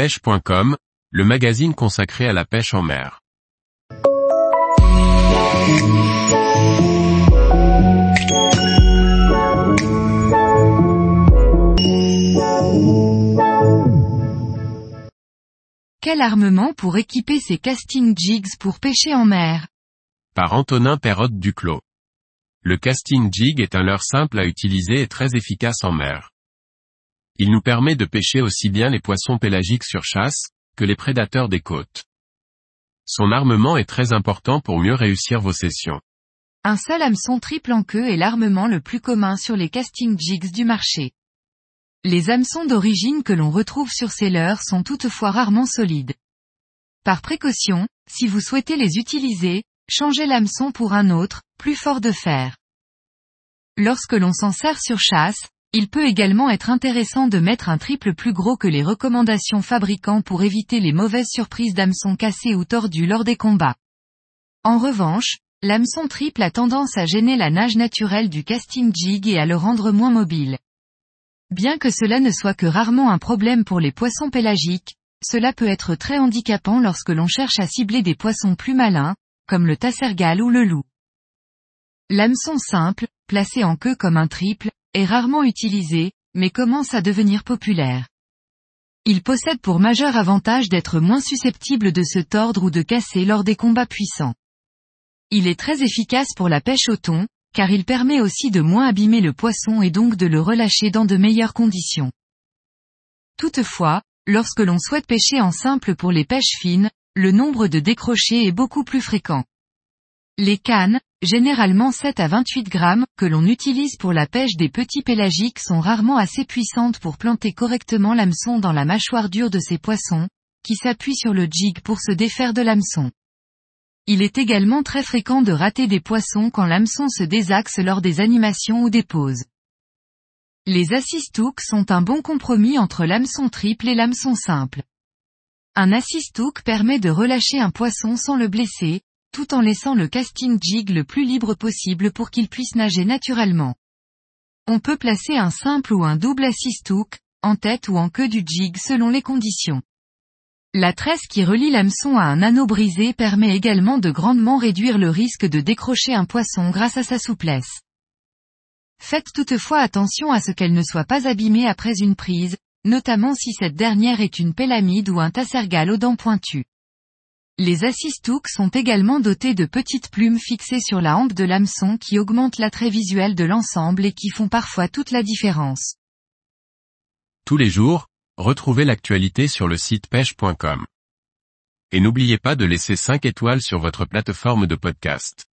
pêche.com, le magazine consacré à la pêche en mer. Quel armement pour équiper ces casting jigs pour pêcher en mer? Par Antonin Perrotte Duclos. Le casting jig est un leurre simple à utiliser et très efficace en mer. Il nous permet de pêcher aussi bien les poissons pélagiques sur chasse, que les prédateurs des côtes. Son armement est très important pour mieux réussir vos sessions. Un seul hameçon triple en queue est l'armement le plus commun sur les casting jigs du marché. Les hameçons d'origine que l'on retrouve sur ces leurres sont toutefois rarement solides. Par précaution, si vous souhaitez les utiliser, changez l'hameçon pour un autre, plus fort de fer. Lorsque l'on s'en sert sur chasse, il peut également être intéressant de mettre un triple plus gros que les recommandations fabricants pour éviter les mauvaises surprises d'hameçons cassés ou tordus lors des combats. En revanche, l'hameçon triple a tendance à gêner la nage naturelle du casting jig et à le rendre moins mobile. Bien que cela ne soit que rarement un problème pour les poissons pélagiques, cela peut être très handicapant lorsque l'on cherche à cibler des poissons plus malins, comme le tassergal ou le loup. L'hameçon simple, placé en queue comme un triple, est rarement utilisé, mais commence à devenir populaire. Il possède pour majeur avantage d'être moins susceptible de se tordre ou de casser lors des combats puissants. Il est très efficace pour la pêche au thon, car il permet aussi de moins abîmer le poisson et donc de le relâcher dans de meilleures conditions. Toutefois, lorsque l'on souhaite pêcher en simple pour les pêches fines, le nombre de décrochés est beaucoup plus fréquent. Les cannes, généralement 7 à 28 grammes, que l'on utilise pour la pêche des petits pélagiques sont rarement assez puissantes pour planter correctement l'hameçon dans la mâchoire dure de ces poissons, qui s'appuient sur le jig pour se défaire de l'hameçon. Il est également très fréquent de rater des poissons quand l'hameçon se désaxe lors des animations ou des pauses. Les assist hooks sont un bon compromis entre l'hameçon triple et l'hameçon simple. Un assist hook permet de relâcher un poisson sans le blesser, tout en laissant le casting jig le plus libre possible pour qu'il puisse nager naturellement. On peut placer un simple ou un double assist hook, en tête ou en queue du jig selon les conditions. La tresse qui relie l'hameçon à un anneau brisé permet également de grandement réduire le risque de décrocher un poisson grâce à sa souplesse. Faites toutefois attention à ce qu'elle ne soit pas abîmée après une prise, notamment si cette dernière est une pélamide ou un tassergal aux dents pointues. Les assist-hooks sont également dotés de petites plumes fixées sur la hampe de l'hameçon qui augmentent l'attrait visuel de l'ensemble et qui font parfois toute la différence. Tous les jours, retrouvez l'actualité sur le site pêche.com. Et n'oubliez pas de laisser 5 étoiles sur votre plateforme de podcast.